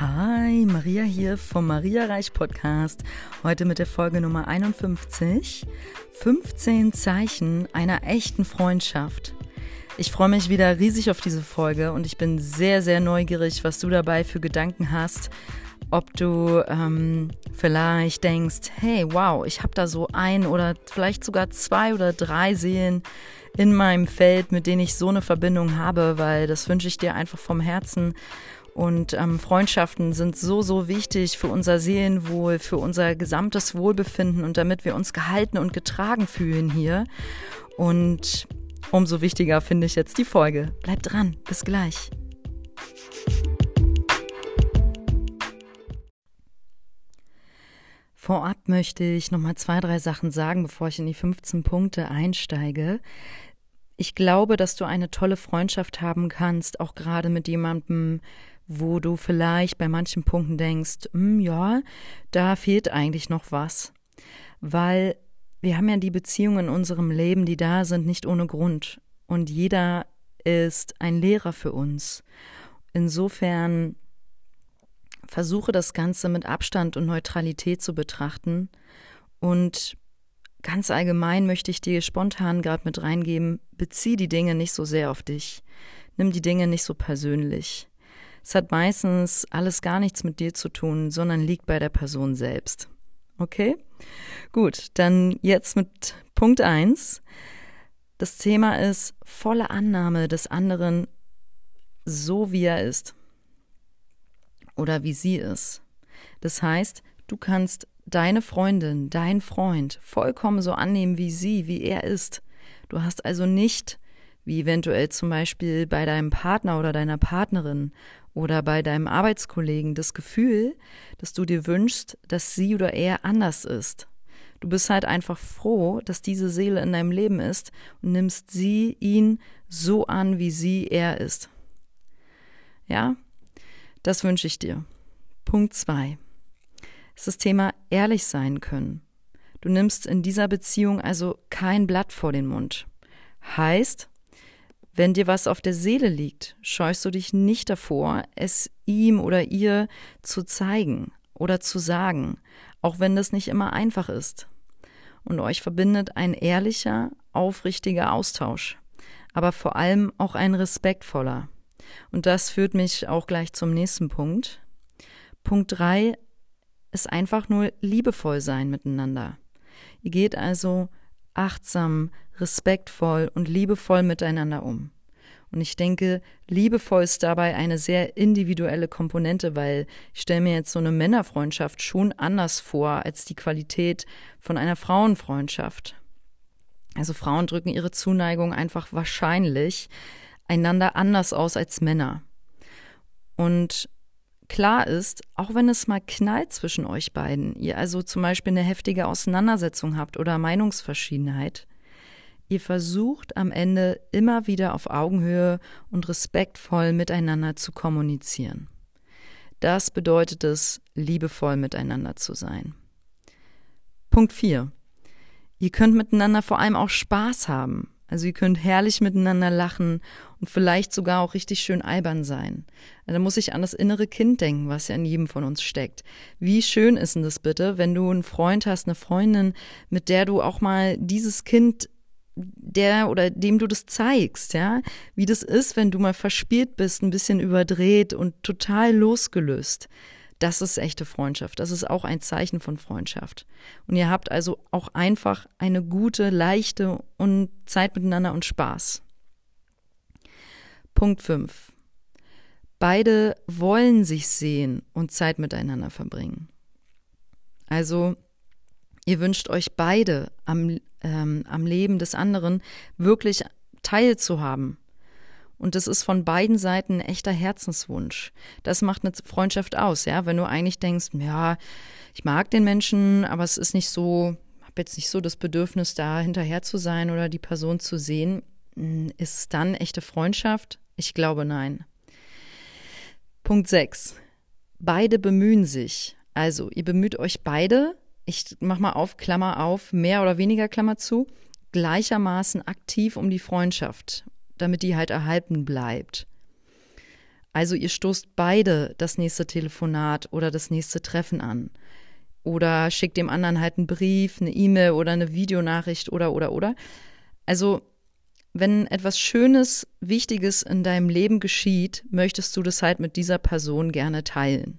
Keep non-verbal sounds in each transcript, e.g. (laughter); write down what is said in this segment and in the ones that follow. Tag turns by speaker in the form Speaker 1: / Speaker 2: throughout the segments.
Speaker 1: Hi, Maria hier vom Maria Reich Podcast. Heute mit der Folge Nummer 51. 15 Zeichen einer echten Freundschaft. Ich freue mich wieder riesig auf diese Folge und ich bin sehr, sehr neugierig, was du dabei für Gedanken hast. Ob du ähm, vielleicht denkst, hey, wow, ich habe da so ein oder vielleicht sogar zwei oder drei Seelen in meinem Feld, mit denen ich so eine Verbindung habe, weil das wünsche ich dir einfach vom Herzen. Und ähm, Freundschaften sind so, so wichtig für unser Seelenwohl, für unser gesamtes Wohlbefinden und damit wir uns gehalten und getragen fühlen hier. Und umso wichtiger finde ich jetzt die Folge. Bleib dran, bis gleich. Vorab möchte ich nochmal zwei, drei Sachen sagen, bevor ich in die 15 Punkte einsteige. Ich glaube, dass du eine tolle Freundschaft haben kannst, auch gerade mit jemandem, wo du vielleicht bei manchen Punkten denkst, hm, ja, da fehlt eigentlich noch was. Weil wir haben ja die Beziehungen in unserem Leben, die da sind, nicht ohne Grund. Und jeder ist ein Lehrer für uns. Insofern versuche das Ganze mit Abstand und Neutralität zu betrachten. Und ganz allgemein möchte ich dir spontan gerade mit reingeben, bezieh die Dinge nicht so sehr auf dich. Nimm die Dinge nicht so persönlich. Es hat meistens alles gar nichts mit dir zu tun, sondern liegt bei der Person selbst. Okay? Gut, dann jetzt mit Punkt eins. Das Thema ist volle Annahme des anderen so, wie er ist. Oder wie sie ist. Das heißt, du kannst deine Freundin, dein Freund vollkommen so annehmen wie sie, wie er ist. Du hast also nicht, wie eventuell zum Beispiel bei deinem Partner oder deiner Partnerin oder bei deinem Arbeitskollegen das Gefühl, dass du dir wünschst, dass sie oder er anders ist. Du bist halt einfach froh, dass diese Seele in deinem Leben ist und nimmst sie, ihn so an, wie sie, er ist. Ja, das wünsche ich dir. Punkt zwei ist das Thema ehrlich sein können. Du nimmst in dieser Beziehung also kein Blatt vor den Mund. Heißt, wenn dir was auf der Seele liegt, scheust du dich nicht davor, es ihm oder ihr zu zeigen oder zu sagen, auch wenn das nicht immer einfach ist. Und euch verbindet ein ehrlicher, aufrichtiger Austausch, aber vor allem auch ein respektvoller. Und das führt mich auch gleich zum nächsten Punkt. Punkt drei ist einfach nur liebevoll sein miteinander. Ihr geht also achtsam, respektvoll und liebevoll miteinander um. Und ich denke, liebevoll ist dabei eine sehr individuelle Komponente, weil ich stelle mir jetzt so eine Männerfreundschaft schon anders vor als die Qualität von einer Frauenfreundschaft. Also Frauen drücken ihre Zuneigung einfach wahrscheinlich einander anders aus als Männer. Und klar ist, auch wenn es mal knallt zwischen euch beiden, ihr also zum Beispiel eine heftige Auseinandersetzung habt oder Meinungsverschiedenheit, ihr versucht am Ende immer wieder auf Augenhöhe und respektvoll miteinander zu kommunizieren. Das bedeutet es, liebevoll miteinander zu sein. Punkt 4. Ihr könnt miteinander vor allem auch Spaß haben. Also ihr könnt herrlich miteinander lachen und vielleicht sogar auch richtig schön albern sein. Also da muss ich an das innere Kind denken, was ja in jedem von uns steckt. Wie schön ist denn das bitte, wenn du einen Freund hast, eine Freundin, mit der du auch mal dieses Kind der oder dem du das zeigst, ja, wie das ist, wenn du mal verspielt bist, ein bisschen überdreht und total losgelöst. Das ist echte Freundschaft. Das ist auch ein Zeichen von Freundschaft. Und ihr habt also auch einfach eine gute, leichte und Zeit miteinander und Spaß. Punkt 5. Beide wollen sich sehen und Zeit miteinander verbringen. Also, ihr wünscht euch beide am, ähm, am Leben des anderen wirklich teilzuhaben und das ist von beiden Seiten ein echter Herzenswunsch. Das macht eine Freundschaft aus, ja. Wenn du eigentlich denkst, ja, ich mag den Menschen, aber es ist nicht so, habe jetzt nicht so das Bedürfnis, da hinterher zu sein oder die Person zu sehen, hm, ist es dann echte Freundschaft? Ich glaube nein. Punkt 6. Beide bemühen sich. Also, ihr bemüht euch beide, ich mach mal auf, Klammer auf, mehr oder weniger Klammer zu, gleichermaßen aktiv um die Freundschaft damit die halt erhalten bleibt. Also ihr stoßt beide das nächste Telefonat oder das nächste Treffen an. Oder schickt dem anderen halt einen Brief, eine E-Mail oder eine Videonachricht oder oder oder. Also wenn etwas Schönes, Wichtiges in deinem Leben geschieht, möchtest du das halt mit dieser Person gerne teilen.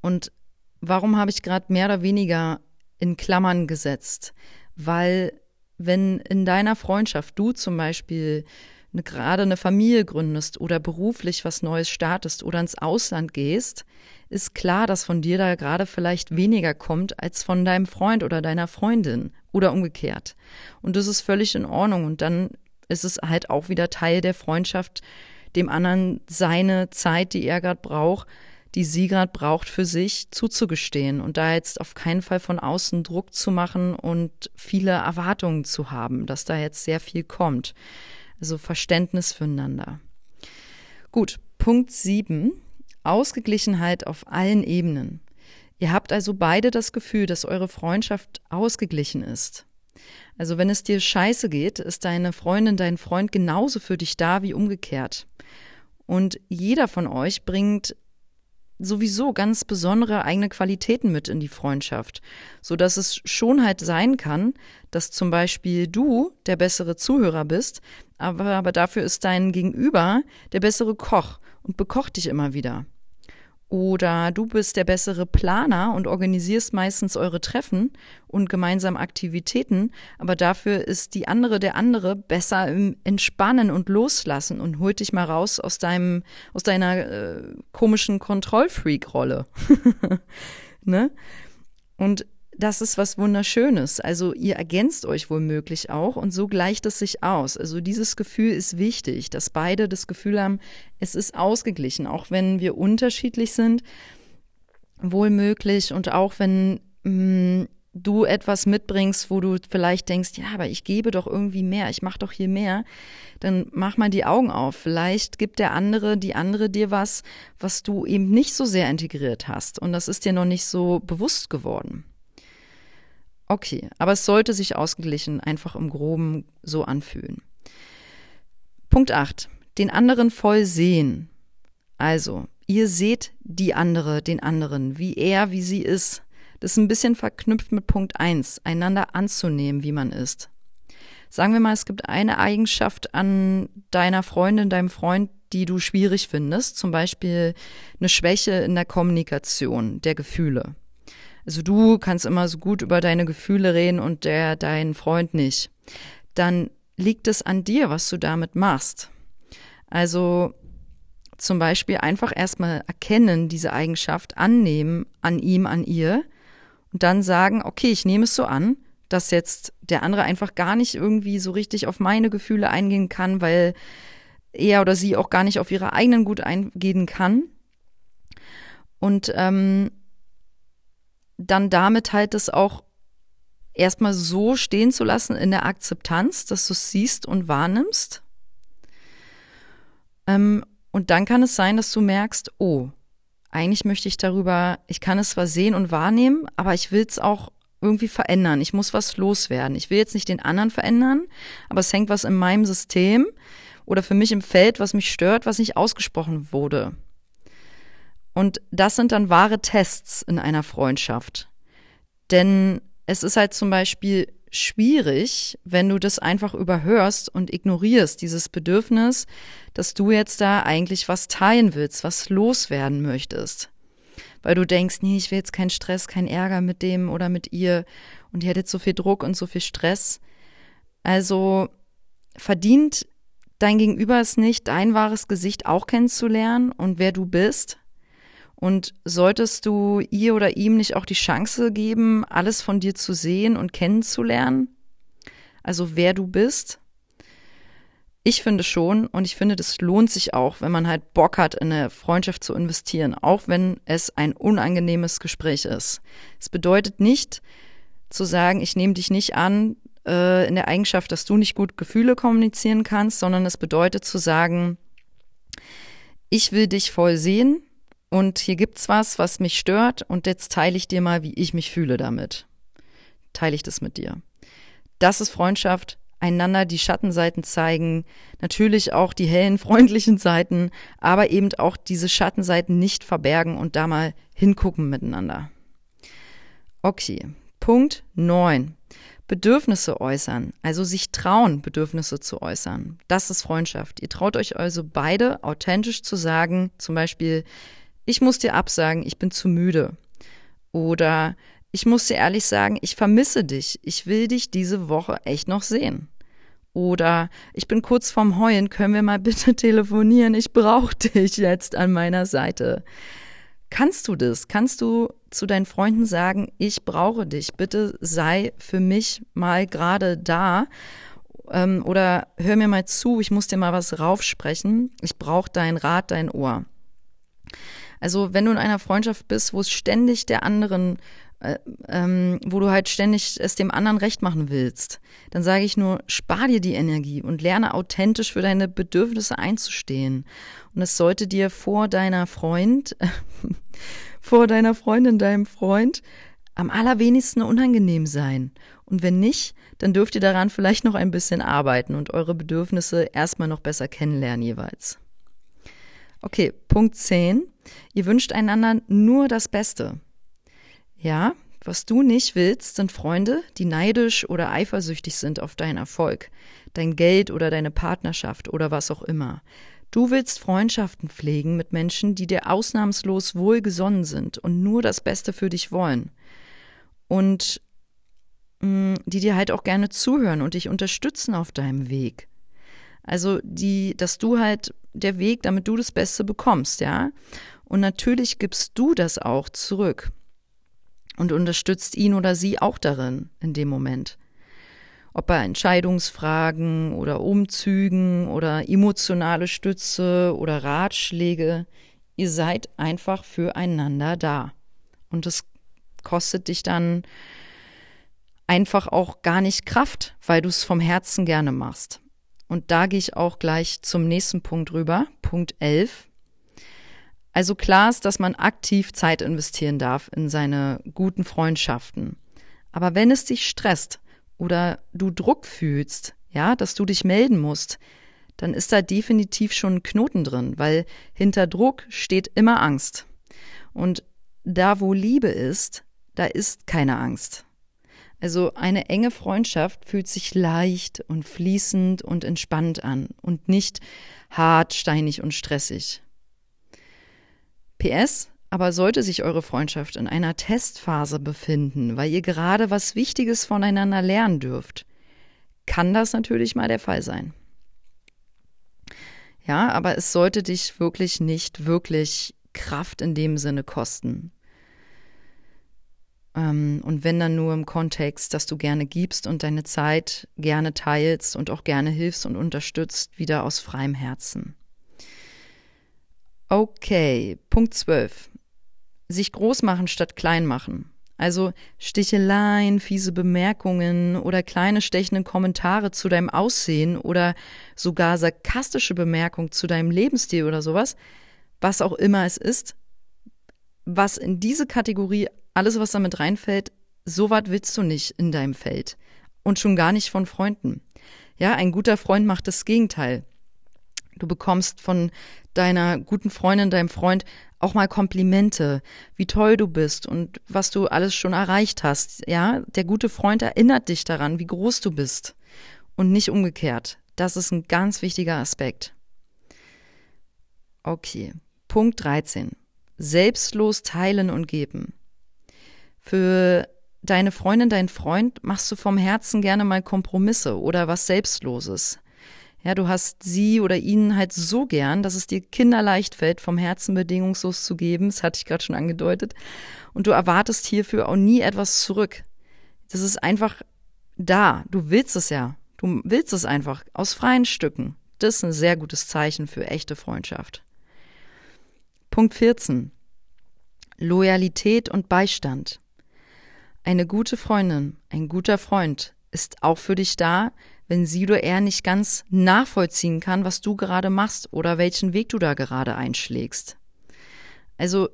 Speaker 1: Und warum habe ich gerade mehr oder weniger in Klammern gesetzt? Weil wenn in deiner Freundschaft du zum Beispiel eine, gerade eine Familie gründest oder beruflich was Neues startest oder ins Ausland gehst, ist klar, dass von dir da gerade vielleicht weniger kommt als von deinem Freund oder deiner Freundin oder umgekehrt. Und das ist völlig in Ordnung. Und dann ist es halt auch wieder Teil der Freundschaft, dem anderen seine Zeit, die er gerade braucht, die sie braucht, für sich zuzugestehen und da jetzt auf keinen Fall von außen Druck zu machen und viele Erwartungen zu haben, dass da jetzt sehr viel kommt. Also Verständnis füreinander. Gut, Punkt 7. Ausgeglichenheit auf allen Ebenen. Ihr habt also beide das Gefühl, dass eure Freundschaft ausgeglichen ist. Also wenn es dir scheiße geht, ist deine Freundin, dein Freund genauso für dich da wie umgekehrt. Und jeder von euch bringt sowieso ganz besondere eigene Qualitäten mit in die Freundschaft, so dass es schon halt sein kann, dass zum Beispiel du der bessere Zuhörer bist, aber, aber dafür ist dein Gegenüber der bessere Koch und bekocht dich immer wieder. Oder du bist der bessere Planer und organisierst meistens eure Treffen und gemeinsame Aktivitäten, aber dafür ist die andere der andere besser im Entspannen und Loslassen und holt dich mal raus aus deinem, aus deiner äh, komischen Kontrollfreak-Rolle. (laughs) ne? Und das ist was Wunderschönes. Also ihr ergänzt euch womöglich auch und so gleicht es sich aus. Also dieses Gefühl ist wichtig, dass beide das Gefühl haben, es ist ausgeglichen, auch wenn wir unterschiedlich sind, wohlmöglich und auch wenn mh, mm, du etwas mitbringst, wo du vielleicht denkst, ja, aber ich gebe doch irgendwie mehr, ich mache doch hier mehr, dann mach mal die Augen auf. Vielleicht gibt der andere, die andere dir was, was du eben nicht so sehr integriert hast und das ist dir noch nicht so bewusst geworden. Okay, aber es sollte sich ausgeglichen einfach im groben so anfühlen. Punkt 8. Den anderen voll sehen. Also, ihr seht die andere, den anderen, wie er, wie sie ist. Das ist ein bisschen verknüpft mit Punkt 1, einander anzunehmen, wie man ist. Sagen wir mal, es gibt eine Eigenschaft an deiner Freundin, deinem Freund, die du schwierig findest, zum Beispiel eine Schwäche in der Kommunikation der Gefühle. Also du kannst immer so gut über deine Gefühle reden und der dein Freund nicht. Dann liegt es an dir, was du damit machst. Also zum Beispiel einfach erstmal erkennen, diese Eigenschaft annehmen, an ihm, an ihr und dann sagen, okay, ich nehme es so an, dass jetzt der andere einfach gar nicht irgendwie so richtig auf meine Gefühle eingehen kann, weil er oder sie auch gar nicht auf ihre eigenen gut eingehen kann. Und ähm, dann damit halt das auch erstmal so stehen zu lassen in der Akzeptanz, dass du es siehst und wahrnimmst. Ähm, und dann kann es sein, dass du merkst, oh, eigentlich möchte ich darüber, ich kann es zwar sehen und wahrnehmen, aber ich will es auch irgendwie verändern. Ich muss was loswerden. Ich will jetzt nicht den anderen verändern, aber es hängt was in meinem System oder für mich im Feld, was mich stört, was nicht ausgesprochen wurde. Und das sind dann wahre Tests in einer Freundschaft. Denn es ist halt zum Beispiel schwierig, wenn du das einfach überhörst und ignorierst, dieses Bedürfnis, dass du jetzt da eigentlich was teilen willst, was loswerden möchtest. Weil du denkst, nee, ich will jetzt keinen Stress, keinen Ärger mit dem oder mit ihr und ihr hättet so viel Druck und so viel Stress. Also verdient dein Gegenüber es nicht, dein wahres Gesicht auch kennenzulernen und wer du bist, und solltest du ihr oder ihm nicht auch die Chance geben, alles von dir zu sehen und kennenzulernen? Also wer du bist? Ich finde schon und ich finde, das lohnt sich auch, wenn man halt Bock hat, in eine Freundschaft zu investieren, auch wenn es ein unangenehmes Gespräch ist. Es bedeutet nicht zu sagen, ich nehme dich nicht an äh, in der Eigenschaft, dass du nicht gut Gefühle kommunizieren kannst, sondern es bedeutet zu sagen, ich will dich voll sehen, und hier gibt's was, was mich stört und jetzt teile ich dir mal, wie ich mich fühle damit. Teile ich das mit dir. Das ist Freundschaft, einander die Schattenseiten zeigen, natürlich auch die hellen, (laughs) freundlichen Seiten, aber eben auch diese Schattenseiten nicht verbergen und da mal hingucken miteinander. Okay, Punkt 9. Bedürfnisse äußern, also sich trauen, Bedürfnisse zu äußern. Das ist Freundschaft. Ihr traut euch also beide authentisch zu sagen, zum Beispiel, ich muss dir absagen, ich bin zu müde. Oder ich muss dir ehrlich sagen, ich vermisse dich. Ich will dich diese Woche echt noch sehen. Oder ich bin kurz vorm Heulen, können wir mal (laughs) bitte telefonieren? Ich brauche dich jetzt an meiner Seite. Kannst du das? Kannst du zu deinen Freunden sagen, ich brauche dich, bitte sei für mich mal gerade da ähm, oder hör mir mal zu, ich muss dir mal was raufsprechen, ich brauche dein Rat, dein Ohr. Also wenn du in einer Freundschaft bist, wo es ständig der anderen äh, ähm, wo du halt ständig es dem anderen recht machen willst, dann sage ich nur, spar dir die Energie und lerne authentisch für deine Bedürfnisse einzustehen. Und es sollte dir vor deiner Freund, (laughs) vor deiner Freundin, deinem Freund am allerwenigsten unangenehm sein. Und wenn nicht, dann dürft ihr daran vielleicht noch ein bisschen arbeiten und eure Bedürfnisse erstmal noch besser kennenlernen jeweils. Okay, Punkt 10. Ihr wünscht einander nur das Beste. Ja, was du nicht willst, sind Freunde, die neidisch oder eifersüchtig sind auf deinen Erfolg, dein Geld oder deine Partnerschaft oder was auch immer. Du willst Freundschaften pflegen mit Menschen, die dir ausnahmslos wohlgesonnen sind und nur das Beste für dich wollen. Und mh, mm, die dir halt auch gerne zuhören und dich unterstützen auf deinem Weg. Also die, dass du halt der Weg, damit du das Beste bekommst, ja. Und natürlich gibst du das auch zurück und unterstützt ihn oder sie auch darin in dem Moment. Ob bei Entscheidungsfragen oder Umzügen oder emotionale Stütze oder Ratschläge, ihr seid einfach füreinander da. Und es kostet dich dann einfach auch gar nicht Kraft, weil du es vom Herzen gerne machst. Und da gehe ich auch gleich zum nächsten Punkt rüber, Punkt 11. Also klar ist, dass man aktiv Zeit investieren darf in seine guten Freundschaften. Aber wenn es dich stresst oder du Druck fühlst, ja, dass du dich melden musst, dann ist da definitiv schon ein Knoten drin, weil hinter Druck steht immer Angst. Und da, wo Liebe ist, da ist keine Angst. Also eine enge Freundschaft fühlt sich leicht und fließend und entspannt an und nicht hart, steinig und stressig. PS, aber sollte sich eure Freundschaft in einer Testphase befinden, weil ihr gerade was Wichtiges voneinander lernen dürft, kann das natürlich mal der Fall sein. Ja, aber es sollte dich wirklich nicht wirklich Kraft in dem Sinne kosten. Ähm, und wenn dann nur im Kontext, dass du gerne gibst und deine Zeit gerne teilst und auch gerne hilfst und unterstützt, wieder aus freiem Herzen. Okay, Punkt 12. Sich groß machen statt klein machen. Also Sticheleien, fiese Bemerkungen oder kleine stechende Kommentare zu deinem Aussehen oder sogar sarkastische Bemerkungen zu deinem Lebensstil oder sowas, was auch immer es ist, was in diese Kategorie, alles was damit reinfällt, so was willst du nicht in deinem Feld. Und schon gar nicht von Freunden. Ja, ein guter Freund macht das Gegenteil. Du bekommst von deiner guten Freundin, deinem Freund auch mal Komplimente, wie toll du bist und was du alles schon erreicht hast. Ja, der gute Freund erinnert dich daran, wie groß du bist und nicht umgekehrt. Das ist ein ganz wichtiger Aspekt. Okay, Punkt 13. Selbstlos teilen und geben. Für deine Freundin, deinen Freund machst du vom Herzen gerne mal Kompromisse oder was Selbstloses. Ja, du hast sie oder ihn halt so gern, dass es dir kinderleicht fällt, vom Herzen bedingungslos zu geben. Das hatte ich gerade schon angedeutet. Und du erwartest hierfür auch nie etwas zurück. Das ist einfach da. Du willst es ja. Du willst es einfach aus freien Stücken. Das ist ein sehr gutes Zeichen für echte Freundschaft. Punkt 14. Loyalität und Beistand. Eine gute Freundin, ein guter Freund ist auch für dich da, wenn sie oder er nicht ganz nachvollziehen kann, was du gerade machst oder welchen Weg du da gerade einschlägst. Also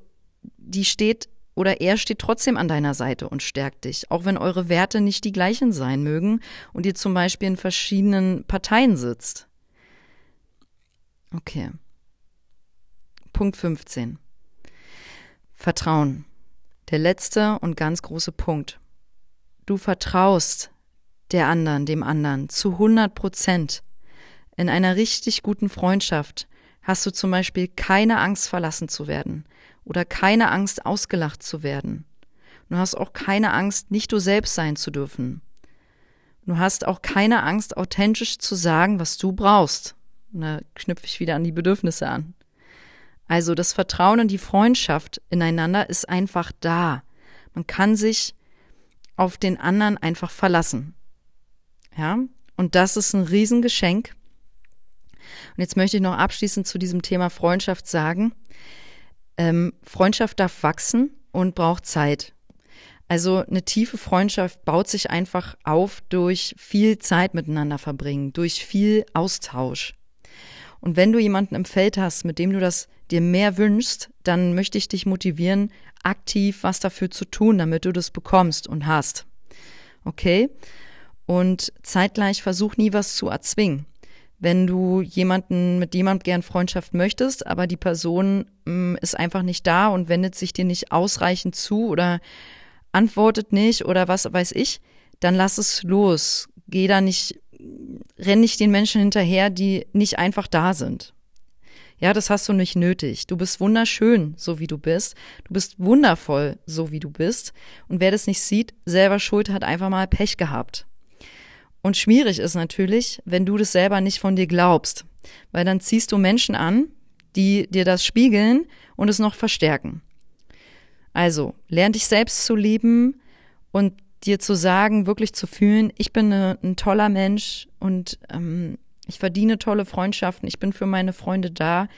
Speaker 1: die steht oder er steht trotzdem an deiner Seite und stärkt dich, auch wenn eure Werte nicht die gleichen sein mögen und ihr zum Beispiel in verschiedenen Parteien sitzt. Okay. Punkt 15. Vertrauen. Der letzte und ganz große Punkt. Du vertraust der anderen, dem anderen zu 100 Prozent. In einer richtig guten Freundschaft hast du zum Beispiel keine Angst, verlassen zu werden oder keine Angst, ausgelacht zu werden. Du hast auch keine Angst, nicht du selbst sein zu dürfen. Du hast auch keine Angst, authentisch zu sagen, was du brauchst. Und da knüpfe ich wieder an die Bedürfnisse an. Also das Vertrauen und die Freundschaft ineinander ist einfach da. Man kann sich auf den anderen einfach verlassen. Ja, und das ist ein Riesengeschenk. Und jetzt möchte ich noch abschließend zu diesem Thema Freundschaft sagen. Ähm, Freundschaft darf wachsen und braucht Zeit. Also eine tiefe Freundschaft baut sich einfach auf durch viel Zeit miteinander verbringen, durch viel Austausch. Und wenn du jemanden im Feld hast, mit dem du das dir mehr wünschst, dann möchte ich dich motivieren, aktiv was dafür zu tun, damit du das bekommst und hast. Okay? Und zeitgleich versuch nie was zu erzwingen. Wenn du jemanden mit jemandem gern Freundschaft möchtest, aber die Person mh, mm, ist einfach nicht da und wendet sich dir nicht ausreichend zu oder antwortet nicht oder was weiß ich, dann lass es los. Geh da nicht renn nicht den Menschen hinterher, die nicht einfach da sind. Ja, das hast du nicht nötig. Du bist wunderschön, so wie du bist. Du bist wundervoll, so wie du bist. Und wer das nicht sieht, selber schuld, hat einfach mal Pech gehabt. Und schwierig ist natürlich, wenn du das selber nicht von dir glaubst. Weil dann ziehst du Menschen an, die dir das spiegeln und es noch verstärken. Also, lern dich selbst zu lieben und dir zu sagen, wirklich zu fühlen, ich bin eine, ein toller Mensch und ähm, ich verdiene tolle Freundschaften, ich bin für meine Freunde da.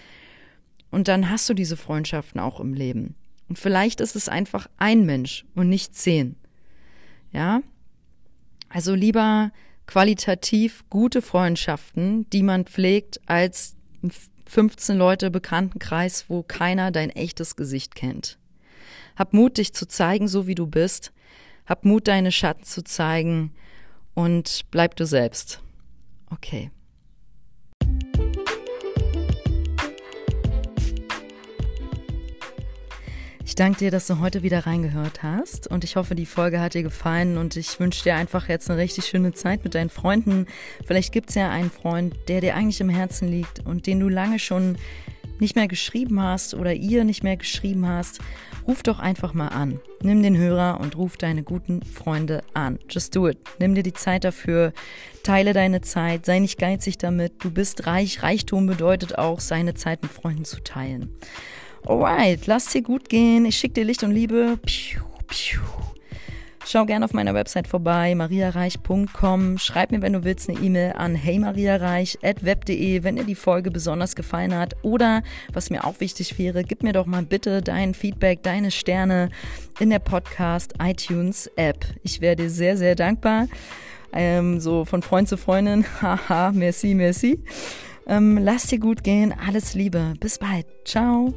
Speaker 1: Und dann hast du diese Freundschaften auch im Leben. Und vielleicht ist es einfach ein Mensch und nicht zehn. Ja? Also lieber qualitativ gute Freundschaften, die man pflegt, als 15 Leute Bekanntenkreis, wo keiner dein echtes Gesicht kennt. Hab Mut, dich zu zeigen, so wie du bist. Hab Mut, deine Schatten zu zeigen und bleib du selbst. Okay. Ich danke dir, dass du heute wieder reingehört hast und ich hoffe, die Folge hat dir gefallen und ich wünsche dir einfach jetzt eine richtig schöne Zeit mit deinen Freunden. Vielleicht gibt es ja einen Freund, der dir eigentlich im Herzen liegt und den du lange schon nicht mehr geschrieben hast oder ihr nicht mehr geschrieben hast, ruf doch einfach mal an. Nimm den Hörer und ruf deine guten Freunde an. Just do it. Nimm dir die Zeit dafür. Teile deine Zeit. Sei nicht geizig damit. Du bist reich. Reichtum bedeutet auch, seine Zeit mit Freunden zu teilen. Alright, lass dir gut gehen. Ich schicke dir Licht und Liebe. Piu, piu. Schau gerne auf meiner Website vorbei, mariareich.com. Schreib mir, wenn du willst, eine E-Mail an heymariareich.web.de, wenn dir die Folge besonders gefallen hat. Oder, was mir auch wichtig wäre, gib mir doch mal bitte dein Feedback, deine Sterne in der Podcast iTunes App. Ich wäre dir sehr, sehr dankbar. Ähm, so von Freund zu Freundin. (laughs) Haha, merci, merci. Ähm, lass dir gut gehen. Alles Liebe. Bis bald. Ciao.